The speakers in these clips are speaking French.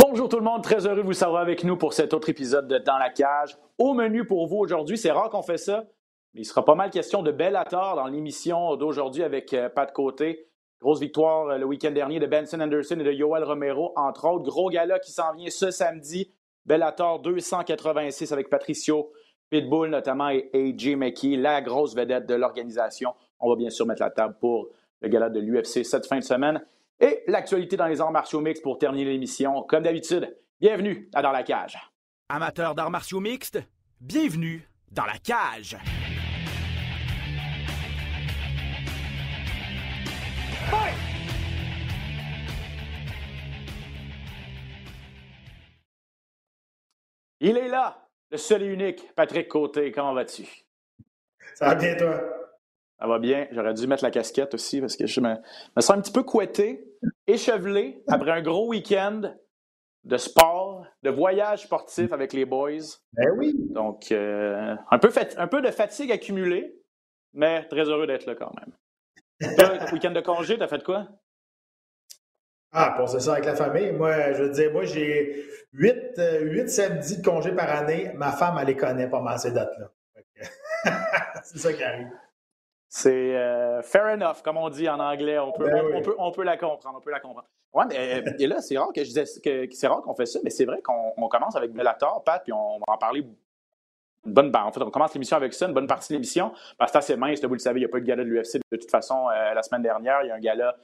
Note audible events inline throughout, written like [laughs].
Bonjour tout le monde, très heureux de vous savoir avec nous pour cet autre épisode de Dans la cage. Au menu pour vous aujourd'hui, c'est rare qu'on fait ça, mais il sera pas mal question de Bellator dans l'émission d'aujourd'hui avec euh, Pat Côté. Grosse victoire euh, le week-end dernier de Benson Anderson et de Yoel Romero, entre autres. Gros gala qui s'en vient ce samedi. Bellator 286 avec Patricio Pitbull notamment et AJ McKee, la grosse vedette de l'organisation. On va bien sûr mettre la table pour le gala de l'UFC cette fin de semaine. Et l'actualité dans les arts martiaux mixtes pour terminer l'émission. Comme d'habitude, bienvenue à Dans la cage. Amateurs d'arts martiaux mixtes, bienvenue dans la cage. Il est là, le seul et unique, Patrick Côté. Comment vas-tu? Ça va bien, toi? Ça va bien. J'aurais dû mettre la casquette aussi parce que je me, me sens un petit peu couetté, échevelé après un gros week-end de sport, de voyage sportif avec les boys. Ben oui. Donc, euh, un, peu fat- un peu de fatigue accumulée, mais très heureux d'être là quand même. Toi, [laughs] week-end de congé, t'as fait quoi? Ah, pour ça avec la famille. Moi, je veux dire, moi, j'ai huit, euh, huit samedis de congé par année. Ma femme, elle les connaît pas mal, ces dates-là. [laughs] C'est ça qui arrive. C'est euh, fair enough, comme on dit en anglais. On peut, Ben on, oui. on peut, on peut la comprendre. On peut la comprendre. Ouais, mais euh, et là, c'est rare que je disais que, c'est rare qu'on fait ça, mais c'est vrai qu'on on commence avec Bellator, Pat, puis on va en parler une bonne ben, En fait, on commence l'émission avec ça, une bonne partie de l'émission, parce que c'est assez mince, là, vous le savez, il n'y a pas eu de gala de l'UFC de toute façon euh, la semaine dernière. Il y a un gala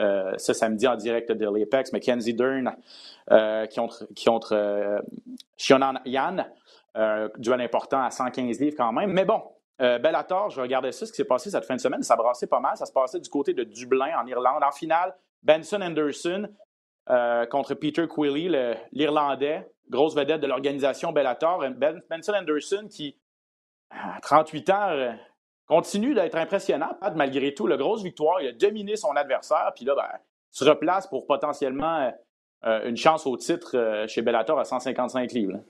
euh, ce samedi en direct de l'Apex, Mackenzie Dern euh, qui contre, qui euh, Shionan Yan, duel important à 115 livres quand même. Mais bon, euh, Bellator, je regardais ça, ce qui s'est passé cette fin de semaine, ça brassait pas mal. Ça se passait du côté de Dublin, en Irlande. En finale, Benson Anderson euh, contre Peter Quilly, l'Irlandais, grosse vedette de l'organisation Bellator. Ben- Benson Anderson qui, à 38 ans, euh, continue d'être impressionnant, Pat, malgré tout. La grosse victoire, il a dominé son adversaire, puis là, ben, se replace pour potentiellement euh, une chance au titre euh, chez Bellator à 155 livres.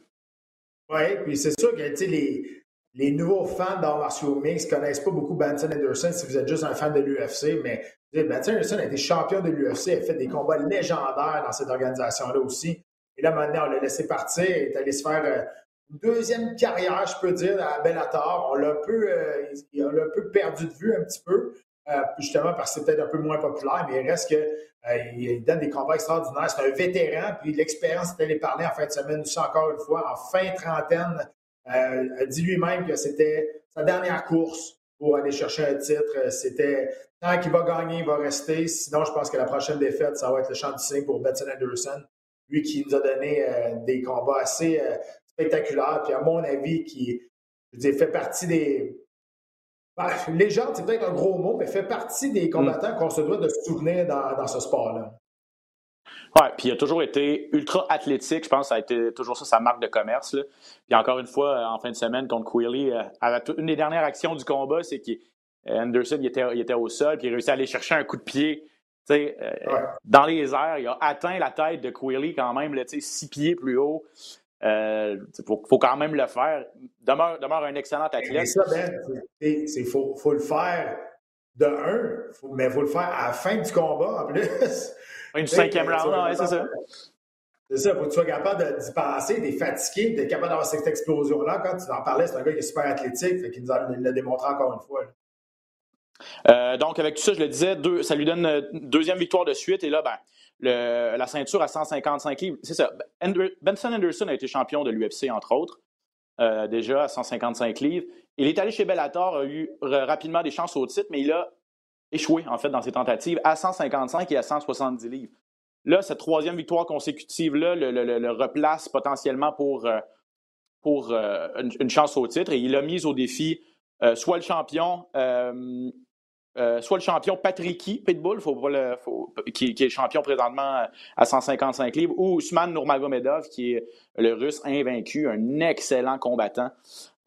Oui, puis c'est sûr que les, les nouveaux fans d'arts martiaux mix connaissent pas beaucoup Benson Anderson si vous êtes juste un fan de l'UFC, mais Benson Anderson a été champion de l'UFC, a fait des combats légendaires dans cette organisation-là aussi. Et là, maintenant, on l'a laissé partir, il est allé se faire euh, une deuxième carrière, je peux dire, à Bellator. On l'a un peu, euh, un peu perdu de vue un petit peu, euh, justement parce que c'est peut-être un peu moins populaire, mais il reste que euh, il donne des combats extraordinaires. C'est un vétéran, puis l'expérience, c'est allé parler en fin de semaine aussi, encore une fois, en fin trentaine. Euh, a dit lui-même que c'était sa dernière course pour aller chercher un titre. Euh, C'était tant qu'il va gagner, il va rester. Sinon, je pense que la prochaine défaite, ça va être le champ du signe pour Benson Anderson. Lui qui nous a donné euh, des combats assez euh, spectaculaires. Puis à mon avis, qui je dire, fait partie des. Ben, légende, c'est peut-être un gros mot, mais fait partie des combattants qu'on se doit de se souvenir dans, dans ce sport-là. Ouais, puis il a toujours été ultra athlétique. Je pense que ça a été toujours ça sa marque de commerce. Là. Puis encore une fois, euh, en fin de semaine contre Quilly, euh, une des dernières actions du combat, c'est qu'Anderson il était, il était au sol, puis il a réussi à aller chercher un coup de pied. euh. Dans les airs, il a atteint la tête de Quilly quand même, là, six pieds plus haut. Il faut, faut quand même le faire. Demeure, demeure un excellent athlète. ça, Ben, faut, faut le faire de un, mais il faut le faire à la fin du combat en plus. Une cinquième round, ouais, c'est ça. C'est ça, faut que tu sois capable de- d'y penser, d'être fatigué, d'être capable d'avoir cette explosion-là. Quand tu en parlais, c'est un gars qui est super athlétique, fait qu'il nous l'a démontré encore une fois. là. Euh, donc, avec tout ça, je le disais, deux- ça lui donne euh, une deuxième victoire de suite. Et là, ben, le- la ceinture à 155 livres. C'est ça. Ander- Benson Anderson a été champion de l'UFC, entre autres, euh, déjà à 155 livres. Il est allé chez Bellator, a eu rapidement des chances au titre, mais il a échoué, en fait, dans ses tentatives à 155 et à 170 livres. Là, cette troisième victoire consécutive-là le, le- le- le replace potentiellement pour, euh, pour euh, une, une chance au titre. Et il a mis au défi euh, soit le champion, euh, soit le champion Patricky Pitbull, faut pas le- faut- qui, qui est champion présentement à 155 livres, ou Usman Nurmagomedov, qui est le russe invaincu, un excellent combattant.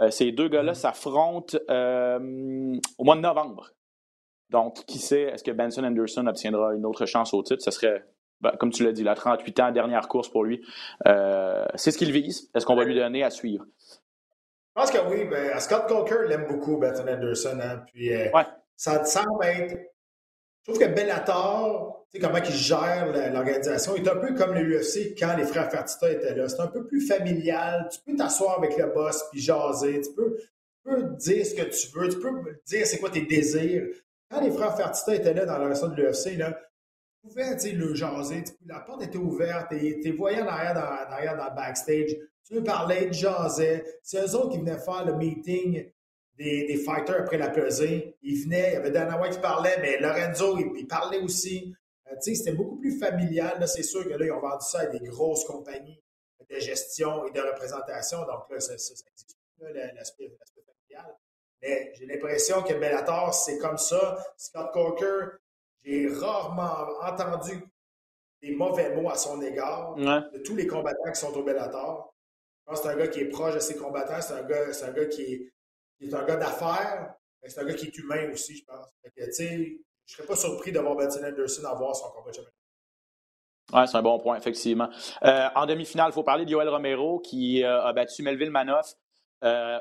Euh, ces deux gars-là s'affrontent euh, au mois de novembre. Donc, qui sait, est-ce que Benson Anderson obtiendra une autre chance au titre? Ce serait, ben, comme tu l'as dit, la 38 ans, dernière course pour lui. Euh, c'est ce qu'il vise. Est-ce qu'on va lui donner à suivre? Je pense que oui, ben, Scott Coker l'aime beaucoup, Benson Anderson. hein, puis, euh, Ouais. Ça te semble être. je trouve que Bellator, tu sais, comment ils gèrent l'organisation, est un peu comme le UFC quand les frères Fertitta étaient là. C'est un peu plus familial. Tu peux t'asseoir avec le boss puis jaser. Tu peux, tu peux dire ce que tu veux. Tu peux dire c'est quoi tes désirs. Quand les frères Fertitta étaient là dans l'organisation de l'UFC, là, tu pouvais le jaser. La porte était ouverte. Tu es voyant derrière dans, derrière dans le backstage. Tu veux parler, tu jasais. C'est eux autres qui venaient faire le meeting des, fighters après la pesée. Il venait, il y avait Dana White qui parlait, mais Lorenzo, il, parlait aussi. Euh, c'était beaucoup plus familial. C'est sûr que là, ils ont vendu ça à des grosses compagnies de gestion et de représentation. Donc là, ça, ça, l'aspect familial. Mais j'ai l'impression que Bellator, c'est comme ça. Scott Coker, j'ai rarement entendu des mauvais mots à son égard de tous les combattants qui sont au Bellator. Je pense que c'est un gars qui est proche de ses combattants. C'est un gars, un gars qui est un gars d'affaires, mais c'est un gars qui est humain aussi, je pense. je ne serais pas surpris d'avoir Benson Anderson avoir son combat de oui, c'est un bon point, effectivement. Euh, en demi-finale, il faut parler de Yoel Romero qui euh, a battu Melville Manoff. Euh,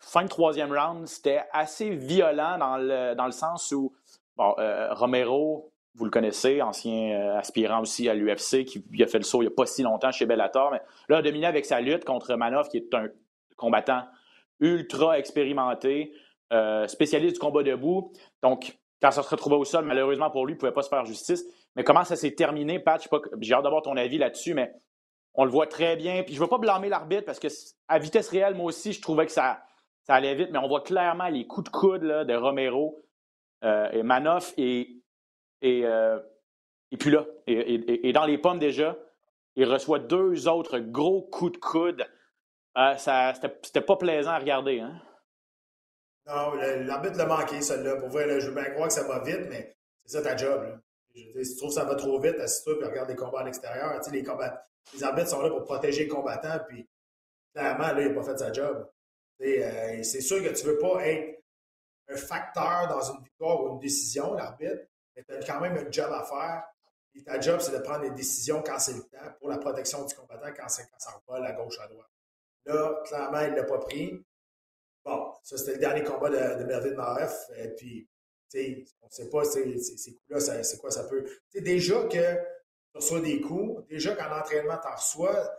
fin de troisième round, c'était assez violent dans le, dans le sens où bon, Romero, vous le connaissez, ancien aspirant aussi à l'UFC, qui a fait le saut il n'y a pas si longtemps chez Bellator, mais là, a dominé avec sa lutte contre Manoff, qui est un combattant ultra expérimenté, euh, spécialiste du combat debout. Donc, quand ça se retrouvait au sol, malheureusement pour lui, il ne pouvait pas se faire justice. Mais comment ça s'est terminé, Pat? J'ai hâte d'avoir ton avis là-dessus, mais on le voit très bien. Puis je ne veux pas blâmer l'arbitre parce que à vitesse réelle, moi aussi, je trouvais que ça, ça allait vite, mais on voit clairement les coups de coude là, de Romero euh, et Manoff et, et, euh, et puis là, et, dans les pommes déjà, il reçoit deux autres gros coups de coude ah, ça, c'était pas plaisant à regarder. Hein? Non, l'arbitre l'a manqué, celle-là. Pour vrai, je veux bien croire que ça va vite, mais c'est ça ta job. si tu trouves que ça va trop vite, assis-toi et regarde les combats à l'extérieur. les, les arbitres sont là pour protéger les combattants, puis clairement, là, il n'a pas fait sa job. Euh, c'est sûr que tu ne veux pas être un facteur dans une victoire ou une décision, l'arbitre, mais tu as quand même un job à faire. Et ta job, c'est de prendre des décisions quand c'est le temps pour la protection du combattant, quand, ça revole à gauche, à droite. Là, clairement, il ne l'a pas pris. Bon, ça, c'était le dernier combat de, de Melvin Et puis, on ne sait pas ces, coups-là, c'est quoi ça peut. déjà que tu reçois des coups, déjà qu'en entraînement, tu en reçois,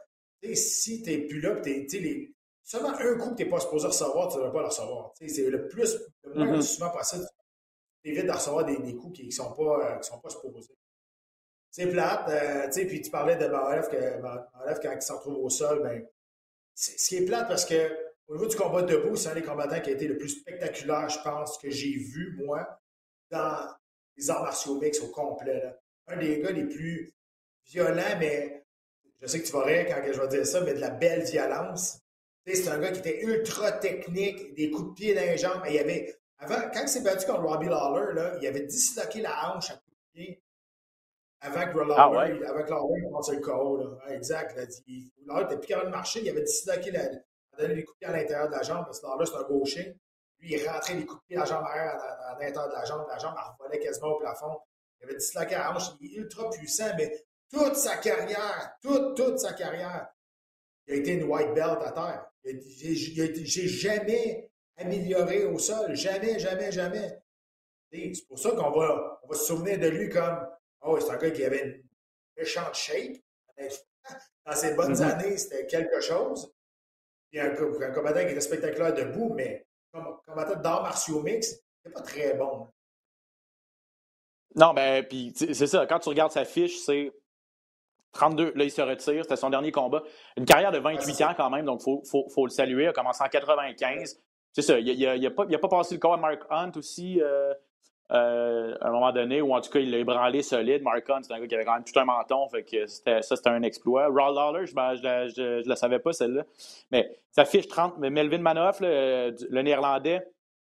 si tu n'es plus là, les, seulement un coup que tu n'es pas supposé recevoir, tu ne devrais pas le recevoir. C'est le plus, le moins mm-hmm. souvent possible, tu évites de recevoir des, des coups qui ne sont, pas, euh, sont pas supposés. C'est plate, euh, puis tu parlais de que Marev, quand il s'en trouve au sol, ben, ce qui est plate parce que au niveau du combat debout, c'est un des combattants qui a été le plus spectaculaire, je pense, que j'ai vu, moi, dans les arts martiaux mix au complet. Un des gars les plus violents, mais je sais que tu vas rire quand je vais dire ça, mais de la belle violence. C'est un gars qui était ultra technique, des coups de pied dans les jambes. il avait, avant, quand il s'est battu contre Robbie Lawler, là, il avait disloqué la hanche à coups de pied avant que Lawler, ah ouais? que Lawler commence le KO. Là. exact. Il, Lawler n'était plus capable de marcher. Il avait disloqué la, a donné des coups de pied à l'intérieur de la jambe parce que Lawler, c'est un gaucher. Lui, il rentrait les coups de pied à la jambe arrière à, l'intérieur de la jambe. La jambe, elle revolait quasiment au plafond. Il avait disloqué la hanche. Il est ultra puissant, mais toute sa carrière, toute, toute sa carrière, il a été une white belt à terre. J'ai jamais amélioré au sol. Jamais, jamais, jamais. C'est pour ça qu'on va, on va se souvenir de lui comme Oh, c'est un gars qui avait une méchante shape. Dans ses bonnes mm-hmm. années, c'était quelque chose. Puis un, un, combattant qui était spectaculaire debout, mais comme combattant d'arts martiaux mix, c'est pas très bon. Non, ben, puis c'est ça. Quand tu regardes sa fiche, c'est 32. Là, il se retire. C'était son dernier combat. Une carrière de 28 ans quand même, donc il faut, faut, faut, le saluer. Il a commencé en 95. C'est ça. Il n'a a, pas, pas passé le corps à Mark Hunt aussi. Euh, euh, à un moment donné, ou en tout cas, il l'a ébranlé solide. Mark Hunt, c'est un gars qui avait quand même tout un menton, fait que ça, c'était un exploit. Raw Lawler, je ne la savais pas, celle-là. Mais ça fiche 30. Mais Melvin Manoff, le, néerlandais,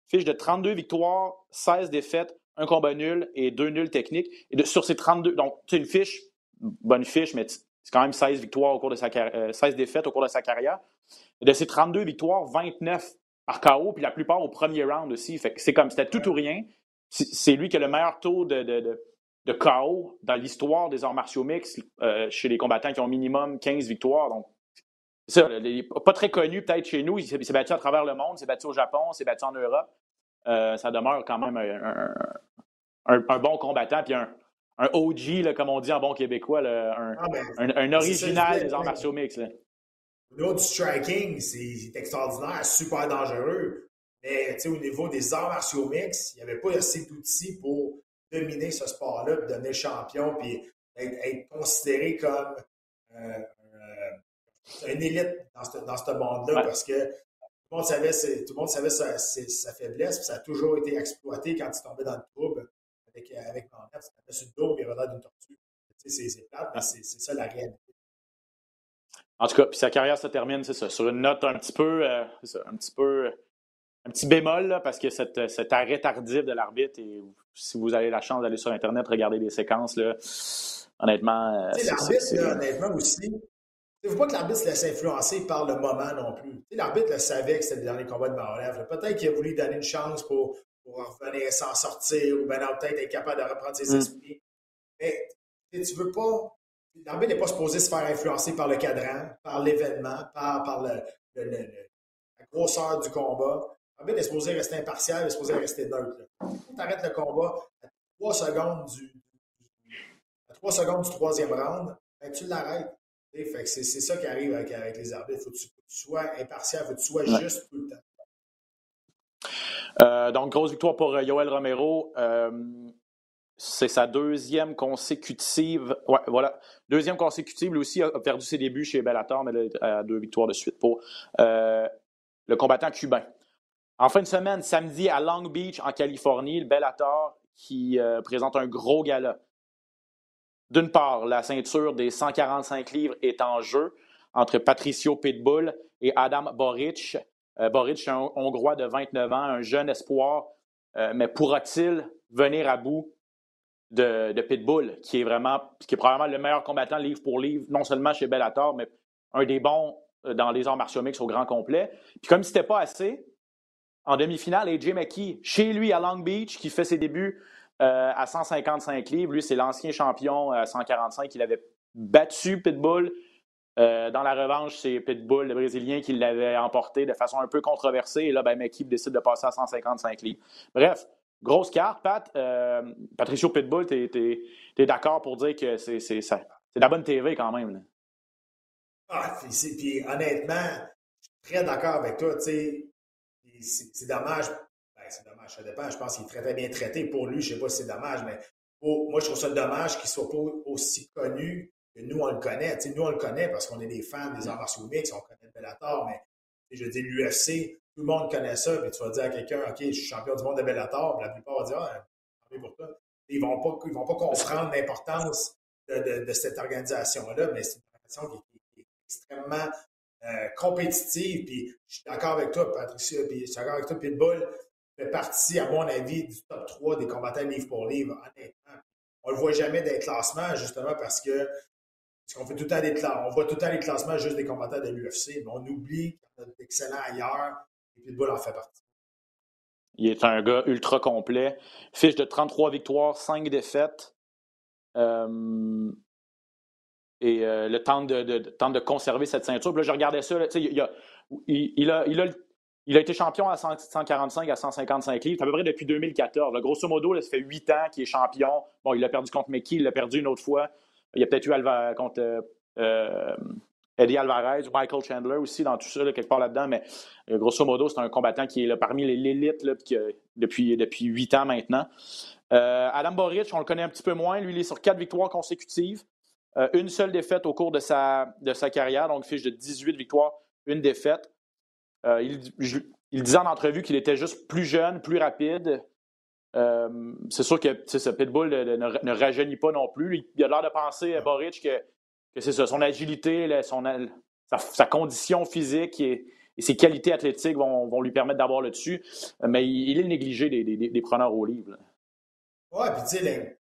fiche de 32 victoires, 16 défaites, un combat nul et deux nuls techniques. Et sur ces 32, donc, c'est une fiche, bonne fiche, mais c'est quand même 16 victoires au cours de sa 16 euh, défaites au cours de sa carrière. De ces 32 victoires, 29 par KO, puis la plupart au premier round aussi. Fait que c'est comme, c'était tout ou rien c'est lui qui a le meilleur taux de, de, de, KO dans l'histoire des arts martiaux mix euh, chez les combattants qui ont minimum 15 victoires. Donc, ça, pas très connu peut-être chez nous. Il s'est battu à travers le monde, il s'est battu au Japon, il s'est battu en Europe. Euh, ça demeure quand même un, un, bon combattant, puis un, un OG, là, comme on dit en bon québécois, un, ah, ben, un, original des arts martiaux mix. Au niveau du striking, c'est extraordinaire, super dangereux. Mais au niveau des arts martiaux mix, il n'y avait pas assez d'outils pour dominer ce sport-là, puis devenir champion, puis être, considéré comme euh, euh, une élite dans ce, dans ce monde-là, parce que tout le monde savait, tout le monde savait sa, sa, faiblesse, puis ça a toujours été exploité quand il tombait dans le trouble avec, avec Manette. C'était sur le dos, il avait d'une tortue. C'est plate, mais c'est ça la réalité. En tout cas, puis sa carrière se termine, c'est ça, sur une note un petit peu, euh, ça, un petit peu, un petit bémol, là, parce que cette, cet arrêt tardif de l'arbitre, et si vous avez la chance d'aller sur Internet, regarder des séquences, là, honnêtement. Euh, l'arbitre, honnêtement aussi, il ne faut pas que l'arbitre se laisse influencer par le moment non plus? L'arbitre le savait que c'était le dernier combat de Marolev. Peut-être qu'il a voulu donner une chance pour, pour revenir s'en sortir ou ben peut-être être capable de reprendre ses mm. esprits. Mais tu veux pas. L'arbitre n'est pas supposé se faire influencer par le cadran, par l'événement, par, par le, la grosseur du combat. L'arbitre est supposé rester impartial, il est supposé rester neutre. tu arrêtes le combat à 3 secondes du, à 3 secondes du troisième round, ben, tu l'arrêtes. C'est ça qui arrive avec, les arbitres. Il faut que tu, sois impartial, il faut que tu sois juste tout le temps. Euh, donc, grosse victoire pour euh, Yoel Romero. Euh, c'est sa deuxième consécutive. Ouais, voilà. Deuxième consécutive. Lui aussi a perdu ses débuts chez Bellator, mais deux victoires de suite pour le combattant cubain. En fin de semaine, samedi à Long Beach, en Californie, le Bellator qui présente un gros gala. D'une part, la ceinture des 145 livres est en jeu entre Patricio Pitbull et Adam Boric. Euh, Boric un Hongrois de 29 ans, un jeune espoir, euh, mais pourra-t-il venir à bout de, Pitbull, qui est vraiment, qui est probablement le meilleur combattant livre pour livre, non seulement chez Bellator, mais un des bons euh, dans les arts martiaux mix au grand complet. Puis comme ce n'était pas assez, en demi-finale, AJ McKee, chez lui à Long Beach, qui fait ses débuts à 155 livres. Lui, c'est l'ancien champion à 145. Il avait battu Pitbull. Euh, dans la revanche, c'est Pitbull, le Brésilien, qui l'avait emporté de façon un peu controversée. Et là, ben, McKeep décide de passer à 155 livres. Bref, grosse carte, Pat. Euh, Patricio Pitbull, tu es, d'accord pour dire que c'est de la bonne TV quand même. Ah, puis, honnêtement, je suis très d'accord avec toi. C'est dommage ben, c'est dommage, ça dépend. Je pense qu'il est très, très bien traité. Pour lui, je ne sais pas si c'est dommage, mais moi, je trouve ça dommage qu'il ne soit pas aussi connu nous, on le connaît. nous, on le connaît parce qu'on est des fans des arts martiaux mix, on connaît Bellator, mais je dire, l'UFC, tout le monde connaît ça, puis tu vas dire à quelqu'un, OK, je suis champion du monde de Bellator, puis la plupart vont dire, ah, pour toi. Ils vont, pas, vont pas comprendre l'importance de, cette organisation-là, mais c'est une organisation qui, est extrêmement euh, compétitive, puis je suis d'accord avec toi, Patricia, puis je suis d'accord avec toi, Pitbull, fait partie, à mon avis, du top 3 des combattants livre pour livre, honnêtement. On le voit jamais des classements, justement, parce que qu'on fait tout temps on voit tout le temps les classements juste des combattants de l'UFC, mais on oublie qu'il y a d'excellents ailleurs, et Pitbull en fait partie. Il est un gars ultra complet. Fiche de 33 victoires, 5 défaites. Euh, et euh, le temps de, de, de conserver cette ceinture. Puis là, je regardais ça. il, a, il, a, il, a, il a été champion à 145 à 155 livres, à peu près depuis 2014. grosso modo, ça fait huit ans qu'il est champion. Bon, il a perdu contre McKee, il l'a perdu une autre fois. Il a peut-être eu contre euh, euh, Eddie Alvarez, Michael Chandler aussi dans tout ça, quelque part là-dedans. Mais euh, grosso modo, c'est un combattant qui est là, parmi l'élite depuis, depuis 8 ans maintenant. Adam Boric, on le connaît un petit peu moins. Lui, il est sur quatre victoires consécutives. une seule défaite au cours de sa, de sa carrière, donc fiche de 18 victoires, une défaite. Il, disait en entrevue qu'il était juste plus jeune, plus rapide. Euh, c'est sûr que ce Pitbull ne, rajeunit pas non plus. Il, a l'air de penser à Boric que, c'est son agilité, son, sa, condition physique et, ses qualités athlétiques vont, lui permettre d'avoir le dessus. Mais il, est négligé des, preneurs au livre. Oui, puis tu sais,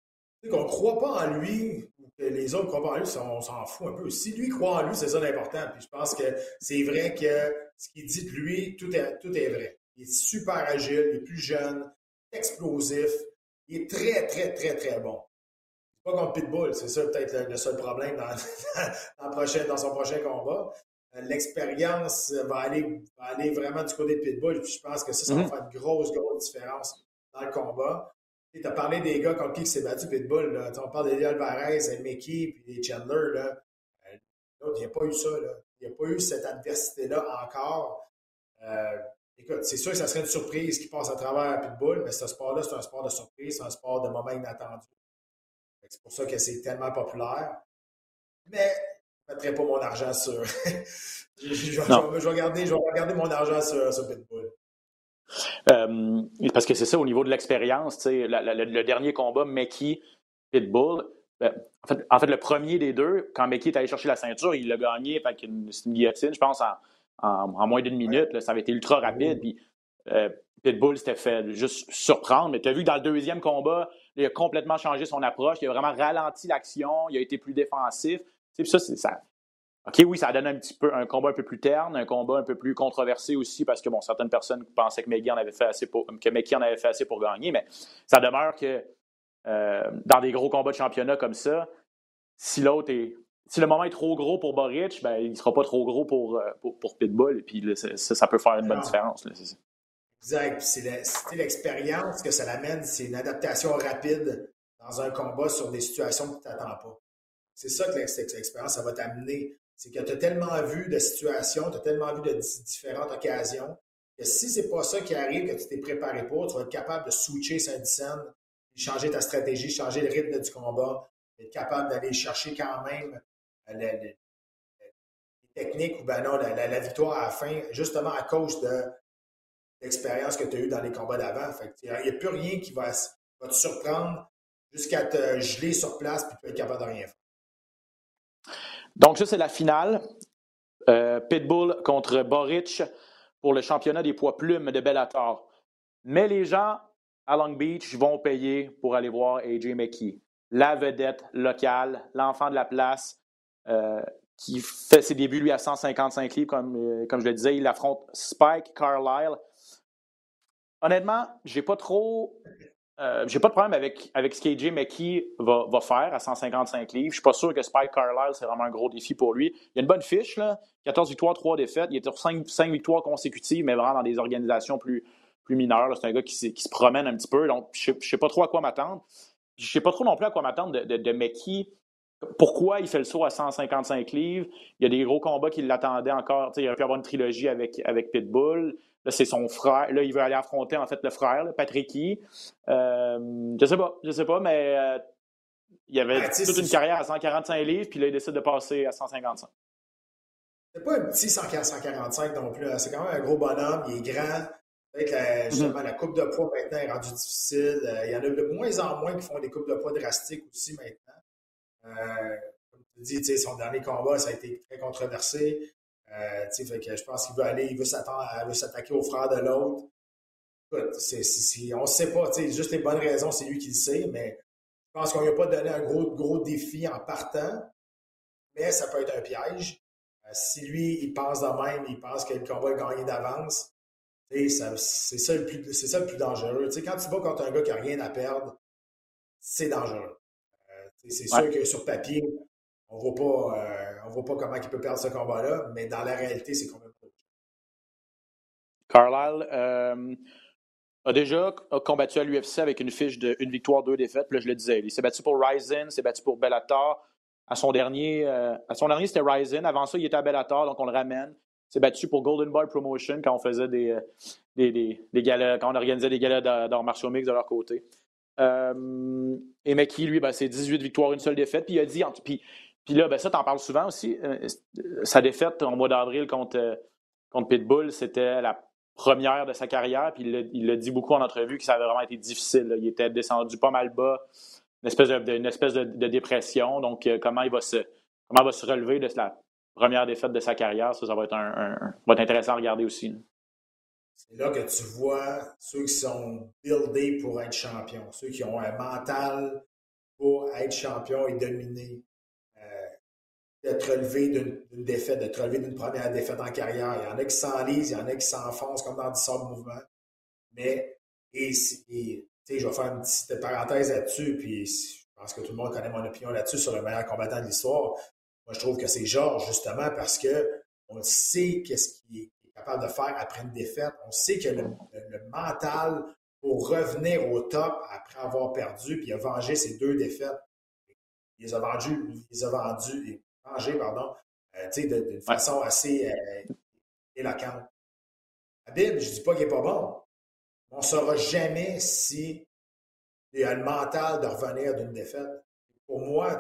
qu'on ne croit pas en lui, les autres croient pas en lui, on s'en fout un peu. Si lui croit en lui, c'est ça l'important. Puis je pense que c'est vrai que ce qu'il dit de lui, tout est vrai. Il est super agile, il est plus jeune, explosif, il est très, très, très, très bon. Pas comme Pitbull, c'est ça peut-être le, seul problème dans, [laughs] prochain, dans son prochain combat. Euh, l'expérience va aller, va aller vraiment du côté de Pitbull. Puis je pense que ça, ça va mm-hmm. faire une grosse, grosse différence dans le combat. Tu as parlé des gars contre qui s'est battu Pitbull. Là. On parle d'Elie Alvarez, Mickey, puis des Chandler. Là. L'autre, il n'y a pas eu ça. Là. Il n'y a pas eu cette adversité-là encore. Euh, écoute, c'est sûr que ça serait une surprise qui passe à travers Pitbull, mais ce sport-là, c'est un sport de surprise, c'est un sport de moment inattendu. C'est pour ça que c'est tellement populaire. Mais je ne mettrai pas mon argent sur. [laughs] je, je, vais garder, je vais regarder mon argent sur, sur Pitbull. Euh, parce que c'est ça, au niveau de l'expérience, le, dernier combat, Meki, Pitbull, ben, en, fait, le premier des deux, quand Meki est allé chercher la ceinture, il l'a gagné avec une, une, guillotine, je pense, en, moins d'une minute. ça avait été ultra rapide. Puis, euh, Pitbull s'était fait juste surprendre. Mais tu as vu que dans le deuxième combat, il a complètement changé son approche. Il a vraiment ralenti l'action. Il a été plus défensif. Puis ça, c'est ça. OK, oui, ça donne un petit peu un combat un peu plus terne, un combat un peu plus controversé aussi, parce que bon, certaines personnes pensaient que Meggy en avait fait assez pour que en avait fait assez pour gagner, mais ça demeure que euh, dans des gros combats de championnat comme ça, si l'autre est. Si le moment est trop gros pour Boric, ben, il ne sera pas trop gros pour, euh, pour, Pitbull. Et puis ça, ça, peut faire une bonne différence. Là, exact. C'est l'expérience que ça l'amène. C'est une adaptation rapide dans un combat sur des situations que tu n'attends pas. C'est ça que l'expérience, ça va t'amener c'est que tu as tellement vu de situations, tu as tellement vu de différentes occasions, que si c'est pas ça qui arrive, que tu t'es préparé pour, tu vas être capable de switcher Saint-Dicenne, changer ta stratégie, changer le rythme du combat, être capable d'aller chercher quand même euh, les, techniques ou ben non, la, victoire à la fin, justement à cause de l'expérience que tu as eue dans les combats d'avant. Il n'y a, plus rien qui va, te surprendre jusqu'à te geler sur place et tu être capable de rien faire. Donc, ça, c'est la finale. Euh, Pitbull contre Boric pour le championnat des poids plumes de Bellator. Mais les gens à Long Beach vont payer pour aller voir AJ McKee, la vedette locale, l'enfant de la place, qui fait ses débuts, lui, à 155 livres, comme, euh, comme je le disais. Il affronte Spike Carlisle. Honnêtement, j'ai pas trop euh, j'ai pas de problème avec, avec ce qu'AJ McKee va, va, faire à 155 livres. Je suis pas sûr que Spike Carlisle, c'est vraiment un gros défi pour lui. Il a une bonne fiche, là. 14 victoires, 3 défaites. Il est sur 5, 5 victoires consécutives, mais vraiment dans des organisations plus, plus mineures. C'est un gars qui, se promène un petit peu. Donc, je ne sais pas trop à quoi m'attendre. Je sais pas trop non plus à quoi m'attendre de, de, de Pourquoi il fait le saut à 155 livres? Il y a des gros combats qui l'attendaient encore. il aurait pu avoir une trilogie avec, avec Pitbull. Là, c'est son frère. Là, il veut aller affronter, en fait, le frère, Patricky. Euh, je sais pas, je sais pas, mais euh, il avait ben, toute une carrière à 145 livres, puis là, il décide de passer à 155. C'est pas un petit 145 non plus. Hein. C'est quand même un gros bonhomme. Il est grand. Peut-être justement, mhm. la coupe de poids maintenant est rendue difficile. Euh, il y en a de moins en moins qui font des coupes de poids drastiques aussi maintenant. Euh, comme tu dis, son dernier combat, ça a été très controversé. Euh, je pense qu'il veut aller, il veut s'attaquer au frère de l'autre. On ne sait pas, juste les bonnes raisons, c'est lui qui le sait, mais je pense qu'on lui a pas donné un gros, gros défi en partant, mais ça peut être un piège. Euh, si lui, il pense de même, il pense que le combat gagné d'avance, c'est ça, le plus, ça le plus dangereux. quand tu vas contre un gars qui n'a rien à perdre, c'est dangereux. Euh, c'est sûr que sur papier, on ne voit pas on ne voit pas comment il peut perdre ce combat-là, mais dans la réalité, c'est quand même pas. Carlisle euh, a déjà combattu à l'UFC avec une fiche de une victoire, deux défaites. Là, je le disais, il s'est battu pour Ryzen, s'est battu pour Bellator. À son dernier, euh, à son dernier c'était Ryzen. Avant ça, il était à Bellator, donc on le ramène. Il s'est battu pour Golden Boy Promotion quand on faisait des, euh, des, des, galas, quand on organisait des galas d'art martiaux mix de leur côté. Et Meki, lui, ben, c'est 18 victoires, une seule défaite. Puis il a dit, puis là, ben ça, t'en parles souvent aussi. Euh, sa défaite en mois d'avril contre, euh, contre Pitbull, c'était la première de sa carrière. Puis il l'a dit beaucoup en entrevue que ça avait vraiment été difficile. Il était descendu pas mal bas, une espèce de, espèce de, dépression. Donc, euh, comment il va se comment va se relever de la première défaite de sa carrière, ça, ça va être intéressant à regarder aussi. C'est là que tu vois ceux qui sont buildés pour être champions, ceux qui ont un mental pour être champion et dominer d'être relevé d'une défaite, d'être relevé d'une première défaite en carrière. Il y en a qui s'enlisent, il y en a qui s'enfoncent comme dans du sort mouvement. Mais, et, et je vais faire une petite parenthèse là-dessus, puis je pense que tout le monde connaît mon opinion là-dessus sur le meilleur combattant de l'histoire. Moi, je trouve que c'est Georges, justement, parce que on sait qu'est-ce est capable de faire après une défaite. On sait que le, mental pour revenir au top après avoir perdu, puis il a vengé ses deux défaites. Il les a vendus, il les a vendus, vengés, pardon, euh, d'une façon assez euh, éloquente. Bible, je ne dis pas qu'il n'est pas bon. On ne saura jamais si il a le mental de revenir d'une défaite. Pour moi,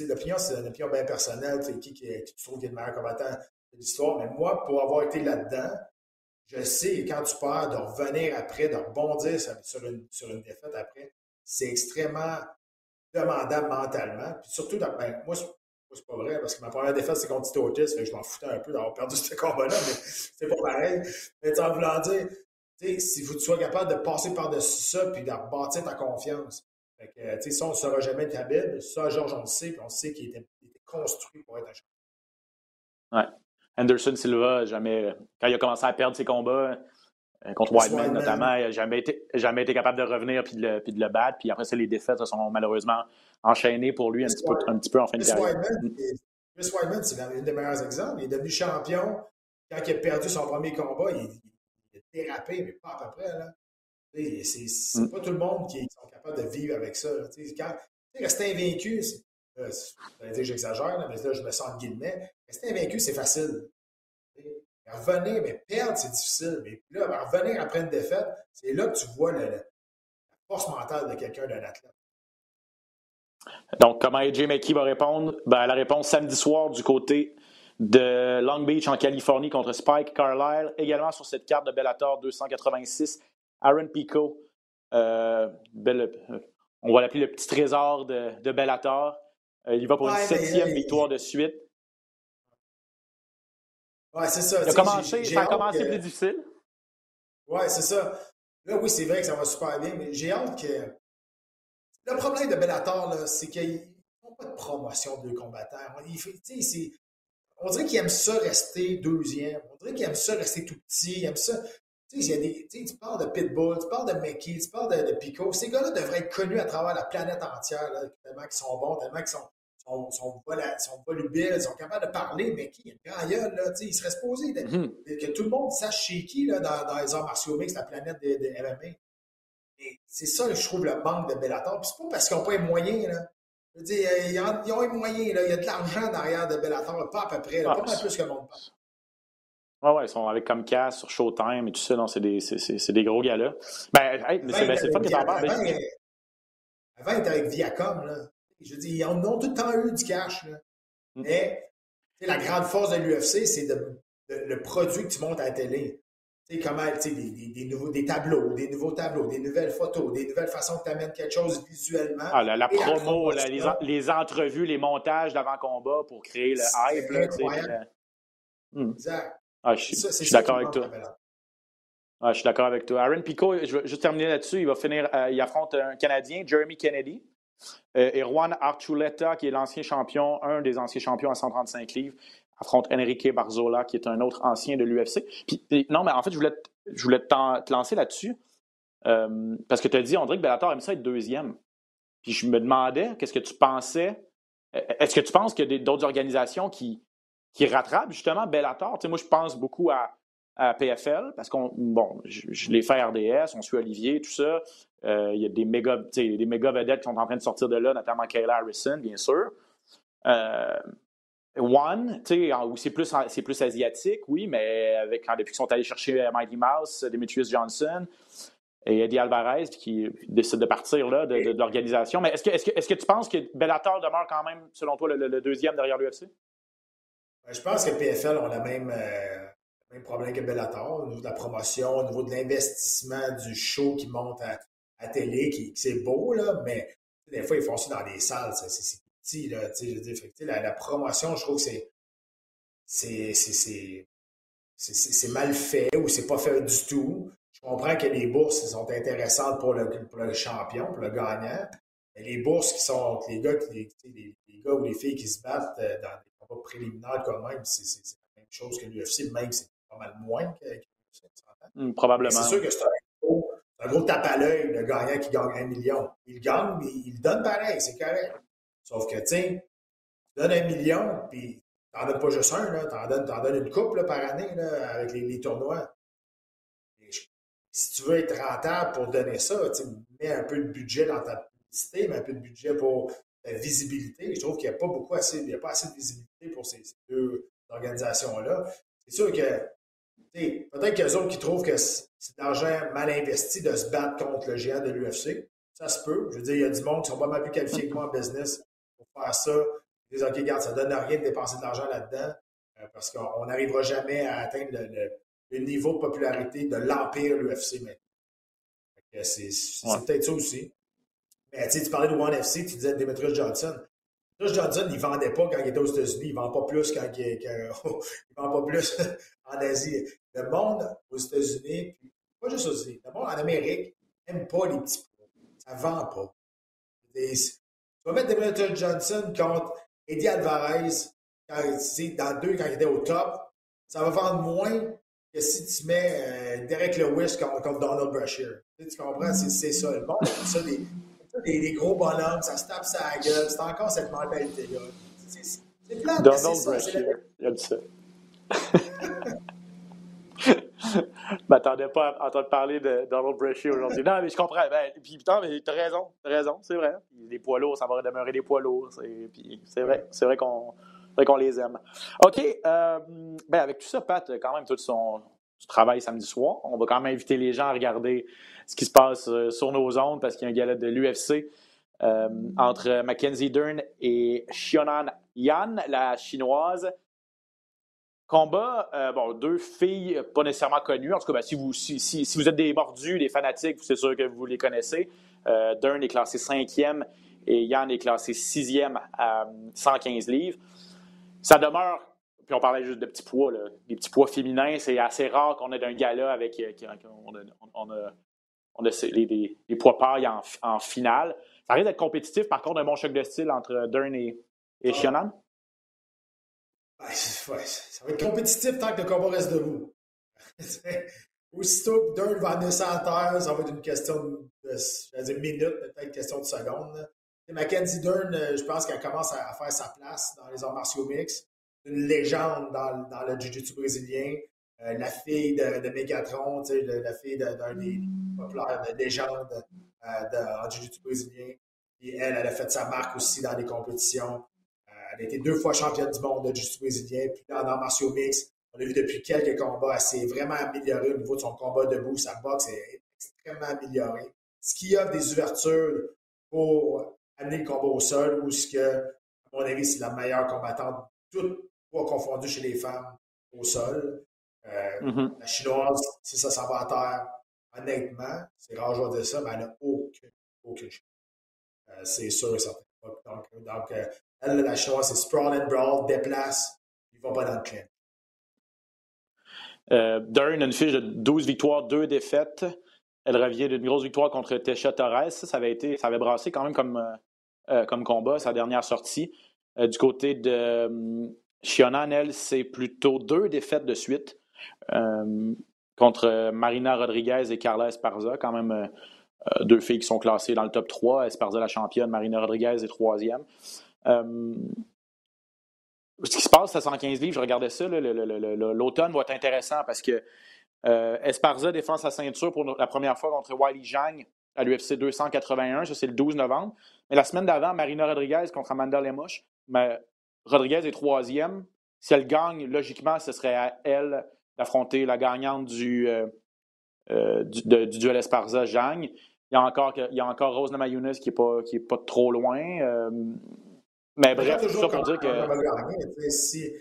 l'opinion, c'est une opinion bien personnelle. Qui, qui, qui trouve qu'il est le meilleur combattant l'histoire. Mais moi, pour avoir été là-dedans, je sais quand tu pars, de revenir après, de rebondir sur une, sur une défaite après, c'est extrêmement demandable mentalement. Puis surtout, ben, moi, c'est pas vrai, parce que ma première défaite, c'est contre Tito Otis, je m'en foutais un peu d'avoir perdu [laughs] ce combat-là, mais c'est pas pareil. Mais en voulant dire, si tu sois capable de passer par-dessus ça, puis de rebâtir ta confiance. Fait que, ça, on ne saura jamais de Khabib. Ça, Georges, on le sait, puis on sait qu'il était, était, construit pour être un champion. Ouais. Anderson Silva, jamais, quand il a commencé à perdre ses combats euh, contre Whiteman, notamment, il n'a jamais été, jamais été capable de revenir puis de, le, puis de le battre. Puis après ça, les défaites se sont malheureusement enchaînées pour lui un petit, peu, un petit, peu, en fin de carrière. Chris Whiteman, c'est un des meilleurs exemples. Il est devenu champion. Quand il a perdu son premier combat, il, il a dérapé, mais pas à peu près. Là. C'est mm. pas tout le monde qui est capable de vivre avec ça. Là. Quand, rester invaincu, euh, dire que j'exagère, mais là, je me sens en guillemets. Rester invaincu, c'est facile. Revenir, mais perdre, c'est difficile. Mais là, revenir après une défaite, c'est là que tu vois la force mentale de quelqu'un d'un athlète. Donc, comment AJ McKee va répondre? Ben, la réponse samedi soir du côté de Long Beach en Californie contre Spike Carlisle. Également sur cette carte de Bellator 286, Aaron Pico. Euh, on va l'appeler le petit trésor de Bellator. Euh, il va pour une septième victoire de suite. Ouais, c'est ça. ça a commencé plus difficile. Ouais, c'est ça. Là, oui, c'est vrai que ça va super bien, mais j'ai hâte que. Le problème de Bellator, c'est qu'ils n'ont pas de promotion de combattants. on dirait qu'ils aiment ça rester deuxième. On dirait qu'ils aiment ça rester tout petit. Ils aiment ça. Tu sais, des, tu parles de Pitbull, tu parles de Mickey, tu parles de, de Pico. Ces gars-là devraient être connus à travers la planète entière, là, tellement qu'ils sont bons, tellement qu'ils sont, sont, sont, sont volubiles, ils sont capables de parler. Mickey, il a une grande là, il serait supposé mm que tout le monde sache chez qui là, dans, dans les arts martiaux mix, la planète de, de MMA. Et c'est ça, que je trouve, le manque de Bellator. Puis c'est pas parce qu'ils n'ont pas les moyens, là. Je veux dire, ils ont, les moyens, là. Il y a de l'argent derrière de Bellator, pas à peu près, là, ah, pas mal plus que le monde pense. Ouais, ouais, ils sont avec Comcast sur Showtime et tout ça. c'est des, des, gros gars-là. Ben, hey, c'est le fun que t'en parles. Avant, avant, il était avec Viacom, là. Je dis, ils ont tout le temps eu du cash, là. Mm. Mais, la grande force de l'UFC, c'est de, le produit que tu montes à la télé. Tu sais, comment, tu sais, des, des, nouveaux, des tableaux, des nouveaux tableaux, des nouvelles photos, des nouvelles façons que tu amènes quelque chose visuellement. Ah, la, promo, les, les, entrevues, les montages d'avant-combat pour créer le hype. Là, hmm. Exact. Ah, je, suis d'accord avec toi. Ah, je suis d'accord avec toi. Aaron Pico, je vais juste terminer là-dessus. Il va finir, euh, il affronte un Canadien, Jeremy Kennedy, euh, et Juan Archuleta, qui est l'ancien champion, un des anciens champions à 135 livres, affronte Enrique Barzola, qui est un autre ancien de l'UFC. non, mais en fait, je voulais, je voulais te, lancer là-dessus. Euh, parce que tu as dit, on dirait que Bellator aime ça être deuxième. Puis je me demandais, qu'est-ce que tu pensais? Est-ce que tu penses qu'il y a d'autres organisations qui, qui rattrape justement Bellator. moi, je pense beaucoup à, PFL parce qu'on, bon, je, l'ai fait RDS, on suit Olivier, tout ça. Euh, il y a des méga, des vedettes qui sont en train de sortir de là, notamment Kayla Harrison, bien sûr. Euh, One, c'est plus, c'est plus asiatique, oui, mais avec, depuis qu'ils sont allés chercher euh, Mighty Mouse, Demetrius Johnson et Eddie Alvarez, qui décide de partir de, l'organisation. Mais est-ce que, est-ce, que, est-ce que tu penses que Bellator demeure quand même, selon toi, le deuxième derrière l'UFC? Ben, je pense que PFL ont le même, euh, problème que Bellator au niveau de la promotion, au niveau de l'investissement du show qui monte à, télé, qui, c'est beau, là, mais des fois, ils font ça dans des salles, c'est petit, là, je veux dire, la, promotion, je trouve que c'est mal fait ou c'est pas fait du tout. Je comprends que les bourses sont intéressantes pour le, champion, pour le gagnant. Mais les bourses qui sont les gars, les, ou les filles qui se battent euh, dans pas préliminaire quand même, c'est la même chose que l'UFC, même c'est pas mal moins que, l'UFC. Probablement. C'est sûr que c'est un gros, un gros tape à l'œil, le gagnant qui gagne un million. Il gagne, mais il donne pareil, c'est correct. Sauf que, tu tu donnes un million, puis t'en donnes pas juste un, t'en donnes, en donnes une coupe là, par année là, avec les, les tournois. Si tu veux être rentable pour donner ça, tu mets un peu de budget dans ta publicité, mets un peu de budget pour visibilité. Je trouve qu'il n'y a pas beaucoup assez, il y a pas assez de visibilité pour ces, deux organisations-là. C'est sûr que peut-être qu'il y a autres qui trouvent que c'est de l'argent mal investi de se battre contre le géant de l'UFC. Ça se peut. Je veux dire, il y a du monde qui sont pas mal plus qualifiés que moi en business pour faire ça. Ils disent, OK, regarde, ça ne donne rien de dépenser de l'argent là-dedans euh, parce qu'on n'arrivera jamais à atteindre le, niveau de popularité de l'empire l'UFC maintenant. C'est peut-être ça aussi. Mais tu parlais de One FC, tu disais Demetrius Johnson. Demetrius Johnson, il ne vendait pas quand il était aux États-Unis, il ne vend pas plus quand [laughs] il, vend pas plus en Asie. Le monde aux États-Unis, pas juste aux États-Unis, le monde en Amérique n'aime pas les petits pots. Ça ne vend pas. tu vas mettre Demetrius Johnson contre Eddie Alvarez dans deux quand il était au top. Ça va vendre moins que si tu mets euh, Derek Lewis contre Donald Brashear. Tu, comprends? C'est ça. Le monde ça des, gros bonhommes, ça se tape sa gueule. C'est encore cette mentalité-là. C'est plate, Donald Brashear, il a dit ça. Je m'attendais pas à entendre parler de Donald Brashear aujourd'hui. Non, mais je comprends. Ben, puis putain, mais t'as raison, t'as raison, c'est vrai. Les poids lourds, ça va demeurer des poids lourds. C'est vrai, c'est vrai qu'on qu'on les aime. OK. Euh, ben avec tout ça, Pat, quand même, tout son, travail samedi soir. On va quand même inviter les gens à regarder ce qui se passe euh, sur nos ondes parce qu'il y a un galette de l'UFC euh, entre Mackenzie Dern et Xionan Yan, la chinoise. Combat, euh, bon, deux filles pas nécessairement connues. En tout cas, ben, si, vous, êtes des mordus, des fanatiques, c'est sûr que vous les connaissez. Dern est classé cinquième et Yan est classé sixième à 115 livres. Ça demeure puis on parlait juste de petits poids. Là. Les petits poids féminins, c'est assez rare qu'on ait un gala avec. a, on a les, poids pailles en, finale. Ça risque d'être compétitif. Par contre, un bon choc de style entre Dern et, et ah. ça va être compétitif tant que le combat reste debout. [laughs] Aussitôt que Dern va amener ça à terre, ça va être une question de dire minutes, peut-être une question de secondes. Mackenzie Dern, euh, je pense qu'elle commence à, faire sa place dans les arts martiaux mix. Une légende dans, dans le jiu-jitsu brésilien. Euh, la fille de, de Megatron, la fille d'un des populaires de légende euh, en jiu-jitsu brésilien. Et elle, elle a fait sa marque aussi dans les compétitions. Euh, elle a été deux fois championne du monde de jiu-jitsu brésilien. Puis là, dans martiaux mix, on a vu depuis quelques combats, elle s'est vraiment améliorée au niveau de son combat debout. Sa boxe est extrêmement améliorée. Ce qui offre des ouvertures pour amener le combat au sol ou ce que, à mon avis, c'est la meilleure combattante, toutes poids confondus chez les femmes au sol. Euh, mm-hmm. La chinoise, si ça s'en va à terre, honnêtement, c'est rare de dire ça, mais elle n'a aucune, aucune chance. Euh, c'est sûr et certain. Donc, donc euh, elle, la chinoise, c'est sprawl and brawl, déplace, il ne va pas dans le clinch. Euh, Dern a une fiche de 12 victoires, 2 défaites. Elle revient d'une grosse victoire contre Tesha Torres. Ça, avait été, ça avait brassé quand même comme, comme combat, sa dernière sortie. du côté de Xionan, elle, c'est plutôt deux défaites de suite. Euh, contre Marina Rodriguez et Carla Esparza, quand même euh, euh, deux filles qui sont classées dans le top 3. Esparza, la championne, Marina Rodriguez est troisième. ce qui se passe à 115 livres, je regardais ça, l'automne va être intéressant parce que Esparza défend sa ceinture pour la première fois contre Wiley Zhang à l'UFC 281, ça c'est le 12 novembre. Mais la semaine d'avant, Marina Rodriguez contre Amanda Lemouche, mais Rodriguez est troisième. Si elle gagne, logiquement, ce serait à elle d'affronter la gagnante du, euh, euh, du, duel Esparza-Jang. Il y a encore, il y a encore Rose Namajunas qui n'est pas, qui est pas trop loin. Euh, mais bref, tout ça pour dire que. Si,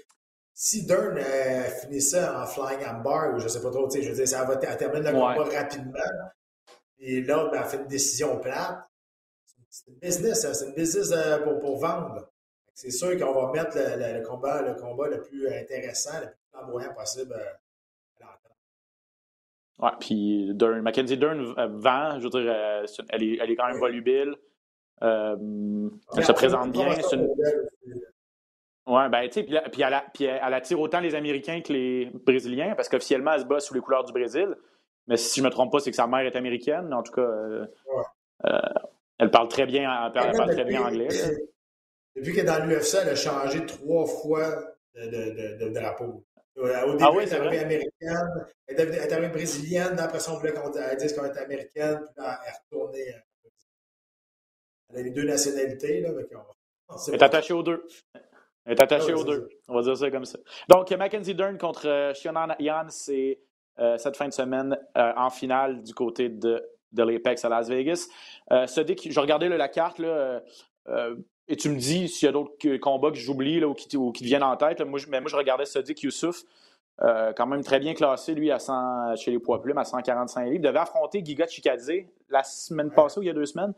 si Dern finissait en flying bar, ou je ne sais pas trop, je veux dire, ça va terminer le combat rapidement. Et l'autre ben, a fait une décision plate. C'est une business, hein, c'est une business pour, pour vendre c'est sûr qu'on va mettre le, combat, le combat le plus intéressant, le plus flamboyant possible euh, à l'entrée. Ouais, puis Mackenzie Dern euh, vend, je veux dire, euh, elle, est, elle est quand même volubile. elle se présente bien. Oui, ben, tu sais, puis, elle, elle attire autant les Américains que les Brésiliens, parce qu'officiellement, elle se bat sous les couleurs du Brésil. Mais si je ne me trompe pas, c'est que sa mère est américaine. En tout cas, elle parle très bien, elle parle très bien anglais. Depuis qu'elle est dans l'UFC, elle a changé trois fois de, de, de, drapeau. Au début, ah oui, elle est arrivée américaine, elle est arrivée brésilienne, après ça, on voulait qu'on dise qu'elle était américaine, puis là, elle est retournée. Elle a les deux nationalités, là, Elle est attachée aux deux. Elle est attachée aux deux. On va dire ça comme ça. Donc, Mackenzie Dern contre euh, Shiona Yan, c'est euh, cette fin de semaine euh, en finale du côté de, de l'Apex à Las Vegas. Euh, je regardais la carte, là, et tu me dis s'il y a d'autres combats que j'oublie ou qui, ou qui te viennent en tête. moi, je, mais moi, je regardais Sadiq Youssouf, quand même très bien classé, lui, à 100, chez les poids plumes, à 145 livres. Il devait affronter Giga Chikadze la semaine passée ou il y a deux semaines.